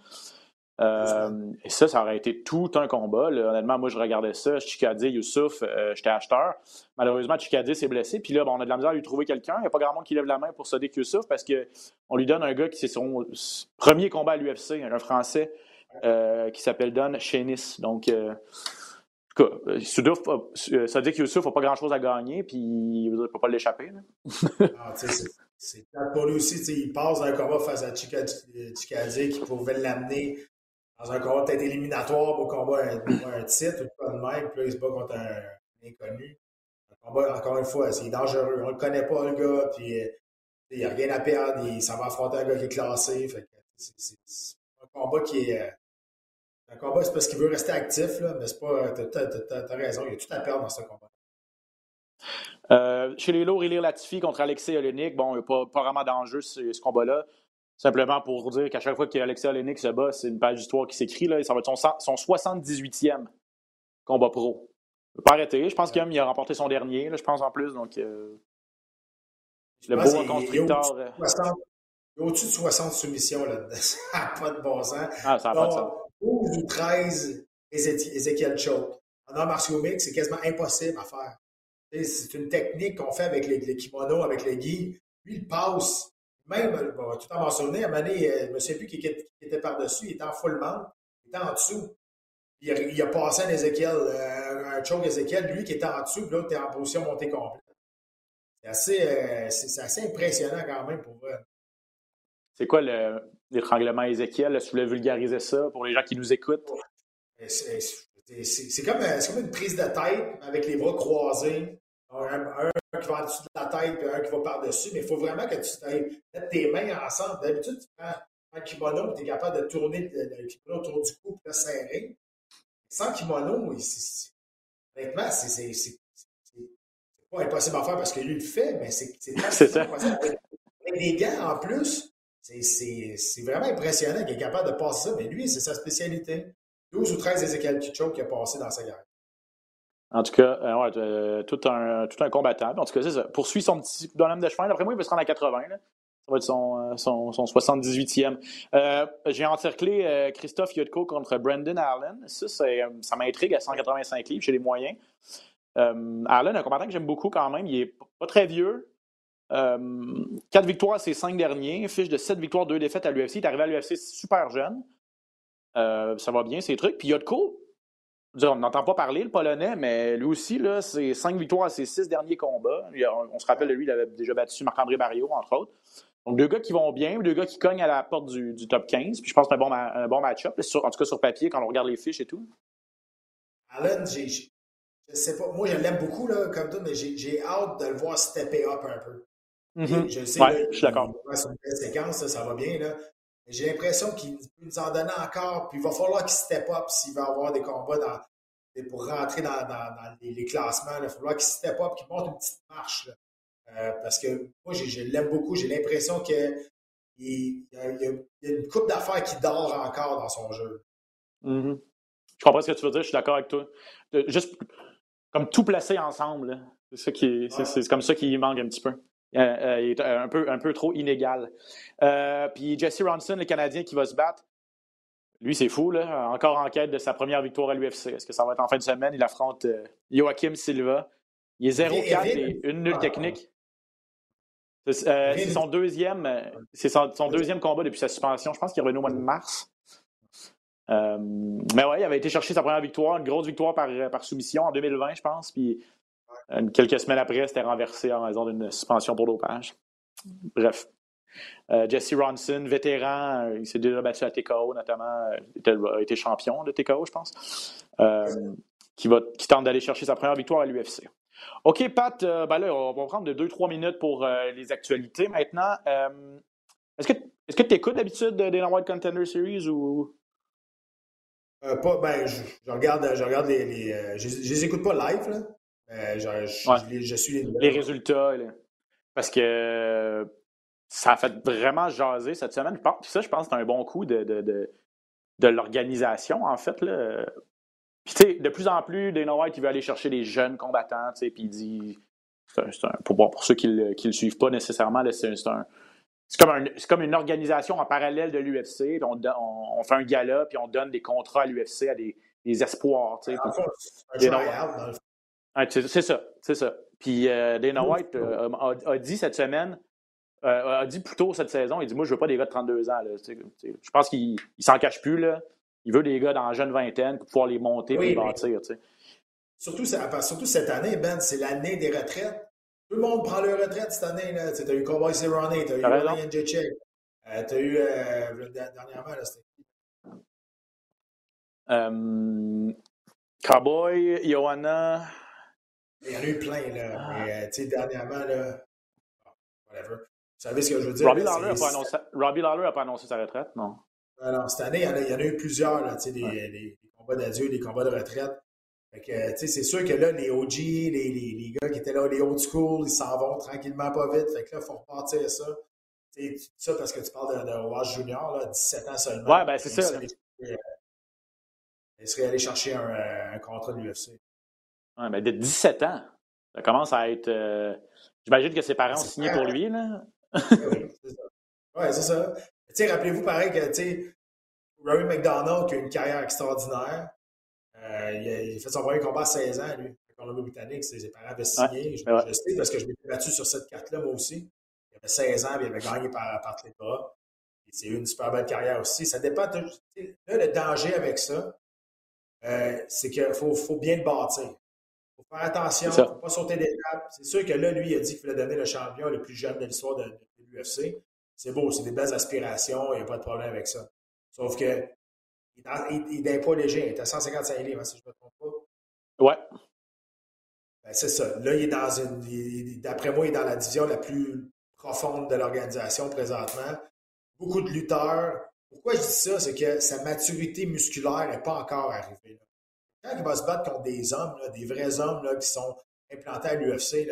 Euh, et ça, ça aurait été tout un combat. Honnêtement, moi, je regardais ça. Chikadze, Youssouf, euh, j'étais acheteur. Malheureusement, Chikadze s'est blessé. Puis là, on a de la misère à lui trouver quelqu'un. Il n'y a pas grand monde qui lève la main pour Sadiq Youssouf parce qu'on lui donne un gars qui c'est son premier combat à l'UFC, un Français euh, qui s'appelle Don Chenis. Donc, en tout cas, Sadiq Youssouf n'a pas grand-chose à gagner. Puis il ne peut pas l'échapper. [laughs] ah, c'est pour lui aussi. Il passe un combat face à Chikadze qui pouvait l'amener dans un combat peut-être éliminatoire pour combat un, un titre ou pas de même, puis là, il se bat contre un, inconnu. Un combat, encore une fois, c'est dangereux. On ne le connaît pas, le gars, puis euh, il n'y a rien à perdre. Il, ça va affronter un gars qui est classé. c'est, un combat qui est. Euh, un combat, c'est parce qu'il veut rester actif, là, mais c'est pas. T'as, as, raison, il y a tout à perdre dans ce combat. Euh, chez les lourds, Ilir Latifi contre Alexei Olenik, bon, il n'y a pas, pas vraiment d'enjeu ce, ce combat-là. Simplement pour dire qu'à chaque fois qu'Alexis Olenek se bat, c'est une page d'histoire qui s'écrit. Là, ça va être son, son 78e combat pro. Il ne peut pas arrêter. Je pense qu'il a remporté son dernier, là, je pense en plus. Donc, euh, le beau constructeur. Euh. Il a au-dessus de 60 soumissions là-dedans. [laughs] ça n'a pas de bon sens. Ah, ça n'a pas de sens. 12 ou 13 Ezekiel Choke? En art martiaux mix, c'est quasiment impossible à faire. C'est une technique qu'on fait avec les, les kimonos, avec les guis. Lui, il passe même, euh, tout en mentionné, à un moment donné, euh, je qui, était par-dessus, il était en full mount, il était en dessous. Il a, passé un Ezekiel, euh, un choke Ezekiel, lui qui était en dessous, puis l'autre était en position montée complète. C'est assez, assez impressionnant quand même pour vrai. C'est quoi l'étranglement Ezekiel? Si vous voulez vulgariser ça pour les gens qui nous écoutent? C'est, c'est comme, comme, une prise de tête avec les bras croisés. Un, qui va en dessous de la tête et un qui va par-dessus, mais il faut vraiment que tu mettes tes mains ensemble. D'habitude, tu prends un kimono et tu es capable de tourner le, kimono autour du cou et le serrer. Sans kimono, honnêtement, c'est pas impossible à faire parce que lui le fait, mais c'est [laughs] ça. Avec des gants en plus, c'est vraiment impressionnant qu'il est capable de passer ça, mais lui, c'est sa spécialité. 12 ou 13 Ezekiel Kicho qui a passé dans sa guerre. En tout cas, euh, euh, tout, un, tout combattant. En tout cas, c'est ça. Poursuit son petit bonhomme de chemin. D'après moi, il va se rendre à 80. Là. Ça va être son, euh, son, son 78e. J'ai encerclé Christophe Yotko contre Brandon Allen. Ça, ça m'intrigue à 185 livres chez les moyens. Allen, un combattant que j'aime beaucoup quand même. Il est pas très vieux. Quatre victoires à ses cinq derniers. Fiche de sept victoires, deux défaites à l'UFC. Il est arrivé à l'UFC super jeune. ça va bien, ces trucs. Puis Yotko, on n'entend pas parler, le Polonais, mais lui aussi, là, c'est cinq victoires à ses six derniers combats. On, se rappelle de lui, il avait déjà battu Marc-André Barrio, entre autres. Donc, deux gars qui vont bien, deux gars qui cognent à la porte du, top 15. Puis je pense que c'est un bon, bon match-up, en tout cas sur papier, quand on regarde les fiches et tout. J'ai, je sais pas, moi je l'aime beaucoup, là, comme toi, mais j'ai hâte de le voir stepper up un peu. Mm-hmm. Je sais, ouais, je suis d'accord. C'est une belle séquence, ça va bien. Là. J'ai l'impression qu'il peut nous en donner encore, puis il va falloir qu'il step up s'il va avoir des combats dans, pour rentrer dans, dans, les, classements. Il va falloir qu'il step up, qu'il monte une petite marche. Euh, parce que moi, je, l'aime beaucoup. J'ai l'impression qu'il il, y, a une coupe d'affaires qui dort encore dans son jeu. Mm-hmm. Je comprends ce que tu veux dire, je suis d'accord avec toi. Juste comme tout placé ensemble, c'est comme ça qu'il manque un petit peu. Euh, euh, il est un peu, un peu trop inégal. Euh, puis Jesse Ronson, le Canadien qui va se battre, lui, c'est fou, là. Encore en quête de sa première victoire à l'UFC. Est-ce que ça va être en fin de semaine? Il affronte Joachim Silva. Il est 0-4 et une nulle technique. C'est son deuxième, c'est son, deuxième combat depuis sa suspension. Je pense qu'il est revenu au mois de mars. mais ouais, il avait été chercher sa première victoire, une grosse victoire par, par soumission en 2020, je pense. Puis quelques semaines après, c'était renversé en raison d'une suspension pour dopage. Bref. Euh, Jesse Ronson, vétéran, euh, il s'est déjà battu à TKO, notamment, a été champion de TKO, je pense, qui, tente d'aller chercher sa première victoire à l'UFC. OK, Pat, ben là, on va prendre de 2-3 minutes pour les actualités maintenant. est-ce que tu écoutes d'habitude des White Contender Series ou? pas, ben, je, regarde, je regarde les. je, ne les écoute pas live, là. Je, suis les, résultats. Parce que ça a fait vraiment jaser cette semaine. Puis ça, je pense que c'est un bon coup de, de, l'organisation, en fait. Là. Puis, tu sais, de plus en plus, Dana White, il veut aller chercher des jeunes combattants, tu sais, puis il dit. pour, pour ceux qui ne le, suivent pas nécessairement, c'est un. C'est comme, comme, une organisation en parallèle de l'UFC. On, on, fait un gala, puis on donne des contrats à l'UFC à des, des espoirs. Tu sais, c'est ça, c'est ça. Puis euh, Dana White euh, a, dit cette semaine, euh, a dit plus tôt cette saison, il dit Moi, je veux pas des gars de 32 ans. je pense qu'il s'en cache plus. Là. Il veut des gars dans la jeune vingtaine pour pouvoir les monter et les bâtir. Surtout, surtout cette année, Ben, c'est l'année des retraites. Tout le monde prend leur retraite cette année. Tu as eu Cowboy Cerrone, tu as eu Ryan Jacek, tu as eu dernièrement, c'était Cowboy, Johanna. Il y en a eu plein, là. Ah. Mais, euh, tu sais, dernièrement, là. Whatever. Vous savez ce que je veux dire? Robbie Lawler n'a pas, annoncé... pas annoncé sa retraite, non? Alors, cette année, il y en a, il y en a eu plusieurs, là, tu sais, des, des, combats d'adieu, des combats de retraite. Fait que, tu sais, c'est sûr que là, les OG, les, les, les, gars qui étaient là, les old school, ils s'en vont tranquillement, pas vite. Fait que là, il faut repartir ça. Tu sais, ça parce que tu parles de, de Wash Junior, là, 17 ans seulement. Ouais, ben, c'est ça. Il serait allé chercher un, euh, un contrat de l'UFC. Ouais, mais de 17 ans, ça commence à être. Euh, j'imagine que ses parents ont signé pour lui, là. oui, c'est ça. Ouais, c'est ça. Tu sais, rappelez-vous pareil que, tu sais, Rory McDonald, qui a une carrière extraordinaire, euh, il, a, il, a, fait son premier combat à 16 ans, lui, en Colombie-Britannique. Ses parents avaient signé. je, je, sais parce que je m'étais battu sur cette carte-là, moi aussi. Il avait 16 ans, et il avait gagné par, par bras. C'est une super belle carrière aussi. Ça dépend. De, là, le danger avec ça, euh, c'est qu'il faut, faut, bien le bâtir. Il faut faire attention, il ne faut pas sauter d'étape. C'est sûr que là, lui, il a dit qu'il voulait donner le champion le plus jeune de l'histoire de, l'UFC. C'est beau, c'est des belles aspirations, il n'y a pas de problème avec ça. Sauf que il n'est pas léger, il est à 155 livres, hein, si je ne me trompe pas. Ouais. Ben, c'est ça. Là, il est dans une. D'après moi, il est dans la division la plus profonde de l'organisation présentement. Beaucoup de lutteurs, pourquoi je dis ça? C'est que sa maturité musculaire n'est pas encore arrivée. Quand il va se battre contre des hommes, des vrais hommes là, qui sont implantés à l'UFC,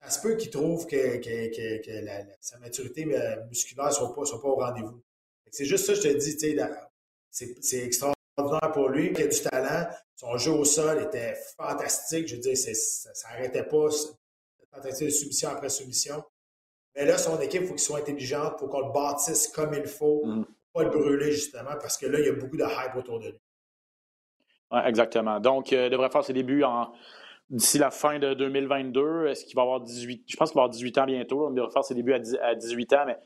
ça se peut qu'il trouve que, sa maturité euh, musculaire ne soit pas, soit pas au rendez-vous. C'est juste ça, je te dis, c'est extraordinaire pour lui, il a du talent. Son jeu au sol était fantastique. Je veux dire, ça n'arrêtait pas. Tentative de soumission après soumission. Mais là, son équipe, il faut qu'il soit intelligente, pour qu'on le bâtisse comme il faut. Mm pas le brûler, justement, parce que là, il y a beaucoup de hype autour de lui. Exactement. Donc, euh, il devrait faire ses débuts en, d'ici la fin de 2022. Est-ce qu'il va avoir 18 Je pense qu'il va avoir 18 ans bientôt. Il devrait faire ses débuts à, 18 ans, mais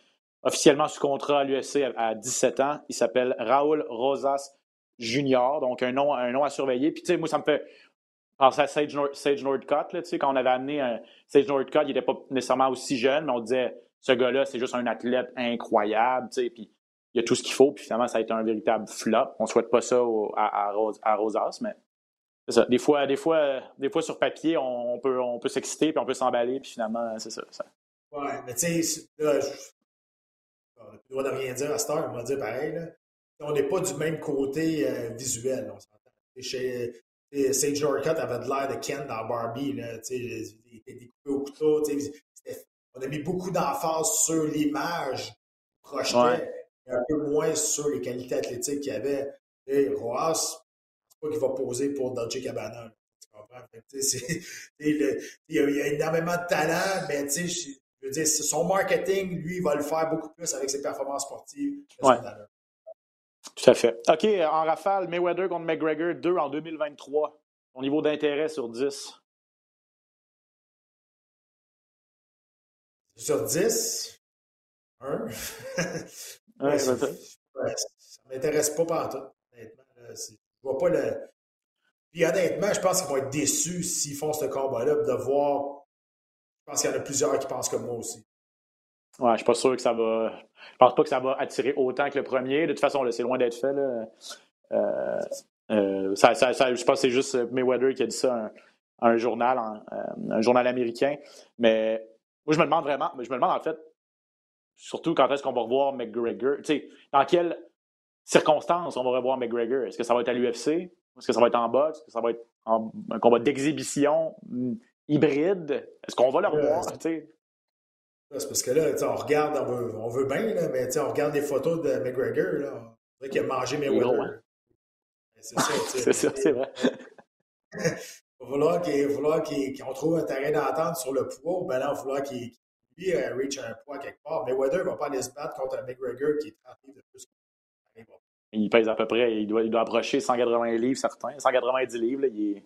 officiellement sous contrat à l'USC à, 17 ans. Il s'appelle Raoul Rosas Junior, donc un nom, un nom à surveiller. Puis, tu sais, moi, ça me fait penser à Sage, Sage Nordcott. Là, quand on avait amené un, Sage Nordcott, il n'était pas nécessairement aussi jeune, mais on disait ce gars-là, c'est juste un athlète incroyable. Puis, il y a tout ce qu'il faut, puis finalement, ça a été un véritable flop. On ne souhaite pas ça à, à, Rosas, mais c'est ça. Des fois, des fois, des fois sur papier, on, peut, on peut s'exciter, puis on peut s'emballer, puis finalement, c'est ça, ça. Ouais, mais tu sais, là, on n'a plus le droit de rien dire à cette heure, on va dire pareil. Là. On n'est pas du même côté euh, visuel, on s'entend. Chez Sage Northcutt avait de l'air de Ken dans Barbie, là, il était découpé au couteau. On a mis beaucoup d'emphase sur l'image projetée un peu moins sur les qualités athlétiques qu'il y avait. Et Roas, c'est pas qu'il va poser pour Dolce Cabana. Tu comprends? [laughs] il, y a, énormément de talent, mais je veux dire, son marketing, lui, il va le faire beaucoup plus avec ses performances sportives. Ouais. Tout à fait. OK, en rafale, Mayweather contre McGregor, 2 en 2023. Son niveau d'intérêt sur 10? Sur 10? 1. [laughs] [laughs] Ouais, ça ne m'intéresse pas partout, honnêtement. je vois pas le. Puis honnêtement, je pense qu'ils vont être déçus s'ils font ce combat-là, de voir. Je pense qu'il y en a plusieurs qui pensent comme moi aussi. Ouais, je suis pas sûr que ça va. Je pense pas que ça va attirer autant que le premier. De toute façon, c'est loin d'être fait. Là. Euh, euh, ça, ça, je pense que c'est juste Mayweather qui a dit ça un journal, un journal américain. Mais moi, je me demande vraiment, je me demande en fait, surtout quand est-ce qu'on va revoir McGregor. Tu sais, dans quelles circonstances on va revoir McGregor? Est-ce que ça va être à l'UFC? Est-ce que ça va être en boxe? Est-ce que ça va être un combat d'exhibition hmm, hybride? Est-ce qu'on va le revoir? c'est parce que là, on regarde, on veut, on veut bien, là, mais on regarde des photos de McGregor. Là. On dirait qu'il a mangé mes hein? C'est ça, [laughs] c'est ça, c'est vrai. [laughs] Il va falloir qu'on trouve un terrain d'entente sur le poids, ben là, il va falloir qu'il lui euh, reach un poids quelque part. Mais Weather ne va pas aller se battre contre un McGregor qui est 30 livres de plus. Il pèse à peu près, il doit, il doit approcher 180 livres, certains. 190 livres, là, il, est,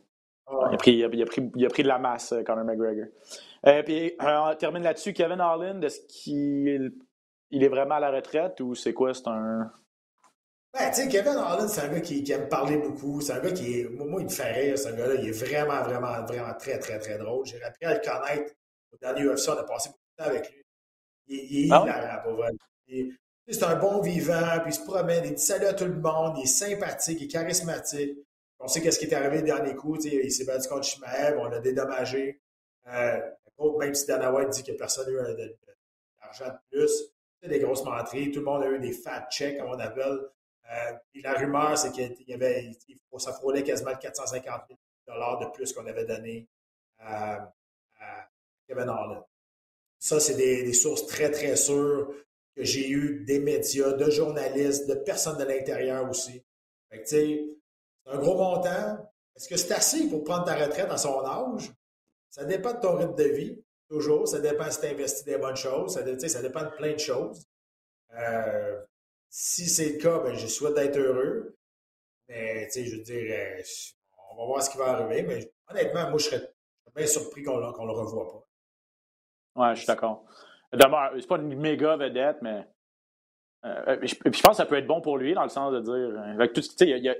il, a pris, il, a, pris, il, a pris, de la masse, euh, Conor McGregor. Euh, puis, on termine là-dessus. Kevin Harlan, est-ce qu'il il est vraiment à la retraite ou c'est quoi? C'est un. Ben, tu sais, Kevin Harlan, c'est un gars qui, qui, aime parler beaucoup. C'est un gars qui est. Moi, il me fait rire, ce gars-là. Il est vraiment, vraiment, vraiment très, très, très drôle. J'ai appris à le connaître au dernier UFC. On a passé beaucoup de temps avec lui. Il, il est ah hilarant, pour vrai. C'est un bon vivant, puis il se promène, il dit salut à tout le monde, il est sympathique, il est charismatique. On sait qu'est-ce qui est arrivé le dernier coup. Il s'est battu contre Shimaev, on l'a dédommagé. Euh, même si Dana White dit que personne n'a eu d'argent de, plus, c'est des grosses menteries. Tout le monde a eu des fat checks, comme on appelle. Euh, la rumeur, c'est qu'il y avait, ça frôlait quasiment 450 000 de plus qu'on avait donné à, Kevin Harlan. Ça, c'est des, sources très, très sûres que j'ai eues des médias, de journalistes, de personnes de l'intérieur aussi. c'est un gros montant. Est-ce que c'est assez pour prendre ta retraite à son âge? Ça dépend de ton rythme de vie, toujours. Ça dépend si tu investis des bonnes choses. Ça, ça dépend de plein de choses. Euh, si c'est le cas, ben, je souhaite d'être heureux. Mais, tu sais, je veux dire, euh, on va voir ce qui va arriver. Mais honnêtement, moi, je serais bien surpris qu'on ne le revoie pas. Ouais, je suis d'accord. D'abord, c'est pas une méga vedette, mais. Euh, je, pense que ça peut être bon pour lui, dans le sens de dire. Avec tout, y a,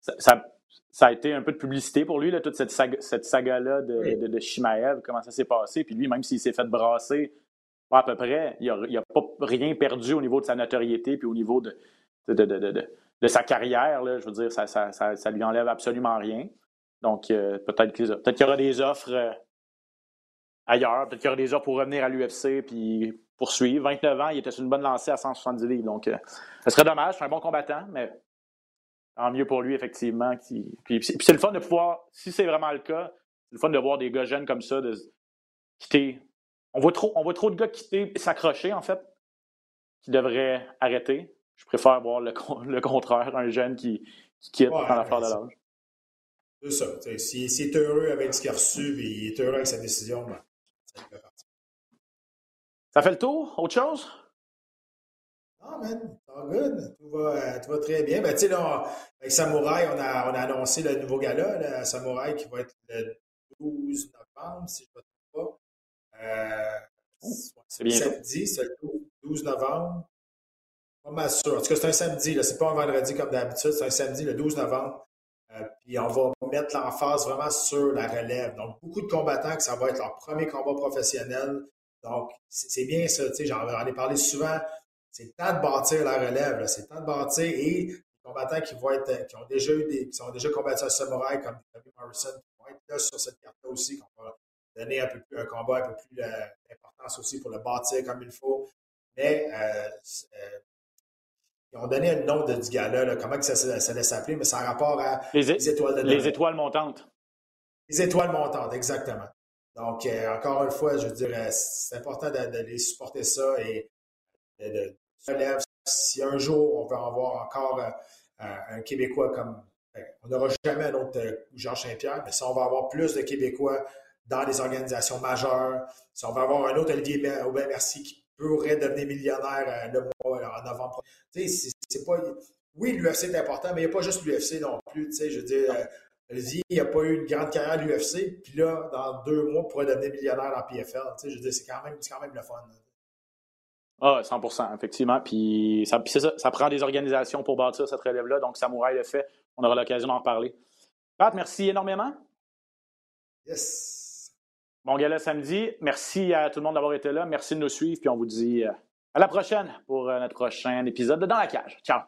ça, ça, a été un peu de publicité pour lui, là, toute cette, saga, cette saga-là de, de, de, Shimaev, comment ça s'est passé. Puis lui, même s'il s'est fait brasser à peu près. Il n'a pas rien perdu au niveau de sa notoriété puis au niveau de, de, sa carrière. Là, je veux dire, ça, ça, ça, lui enlève absolument rien. Donc, euh, peut-être qu'il peut y aura des offres euh, ailleurs. Peut-être qu'il y aura des offres pour revenir à l'UFC puis poursuivre. 29 ans, il était sur une bonne lancée à 170 livres. Donc, euh, ce serait dommage. C'est un bon combattant, mais tant mieux pour lui, effectivement. Puis, puis c'est le fun de pouvoir, si c'est vraiment le cas, c'est le fun de voir des gars jeunes comme ça de quitter on voit trop, on voit trop de gars quitter, s'accrocher, en fait, qui devraient arrêter. Je préfère voir le, le contraire, un jeune qui, qui quitte dans la fleur de l'âge. C'est ça. S'il si est heureux avec ce qu'il a reçu et il est heureux avec sa décision, ben, ça fait le tour? Autre chose? Non, man, tout good. Tout va, tout va très bien. Ben, tu sais, là, avec Samouraï, on a, on a annoncé le nouveau gala, là, Samouraï, qui va être le 12 novembre, si je ne me trompe pas. Euh, c'est bien. Samedi, c'est le 12 novembre. Pas mal sûr. En tout cas, c'est un samedi. C'est pas un vendredi comme d'habitude. C'est un samedi, le 12 novembre. Euh, puis on va mettre l'emphase vraiment sur la relève. Donc, beaucoup de combattants que ça va être leur premier combat professionnel. Donc, c'est bien ça. J'en ai parlé souvent. C'est le temps de bâtir la relève. C'est le temps de bâtir et les combattants qui vont être, qui ont déjà eu des, qui ont déjà combattu un samouraï comme Tommy Morrison, qui vont être là sur cette carte-là aussi, qu'on va donner un, peu plus, un combat un peu plus d'importance aussi pour le bâtir comme il faut. Mais euh, euh, ils ont donné un nom de du gars-là, comment que ça, ça, laisse s'appeler, mais ça a rapport à les, étoiles de Les étoiles montantes. Les étoiles montantes, exactement. Donc, euh, encore une fois, je veux dire, c'est important de, les supporter ça et de, de, Si un jour on veut avoir encore un Québécois comme. Ben, on n'aura jamais un autre Georges Saint-Pierre, mais si on va avoir plus de Québécois dans les organisations majeures. Si on va avoir un autre Olivier Aubin-Merci qui pourrait devenir millionnaire euh, le mois en novembre. Tu sais, c'est pas. Oui, l'UFC est important, mais il n'y a pas juste l'UFC non plus. Tu sais, je veux dire, euh, Olivier, il n'a pas eu une grande carrière à l'UFC, puis là, dans deux mois, il pourrait devenir millionnaire en PFL. Tu sais, je veux dire, c'est quand, même, quand même le fun. Ah, 100% effectivement. Puis, ça, ça, ça, prend des organisations pour bâtir cette relève-là. Donc, Samouraï le fait. On aura l'occasion d'en parler. Pat, merci énormément. Yes. Bon gala samedi. Merci à tout le monde d'avoir été là. Merci de nous suivre. Puis on vous dit euh, à la prochaine pour euh, notre prochain épisode de Dans la cage. Ciao.